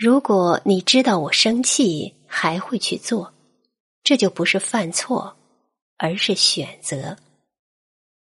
如果你知道我生气还会去做。这就不是犯错而是选择。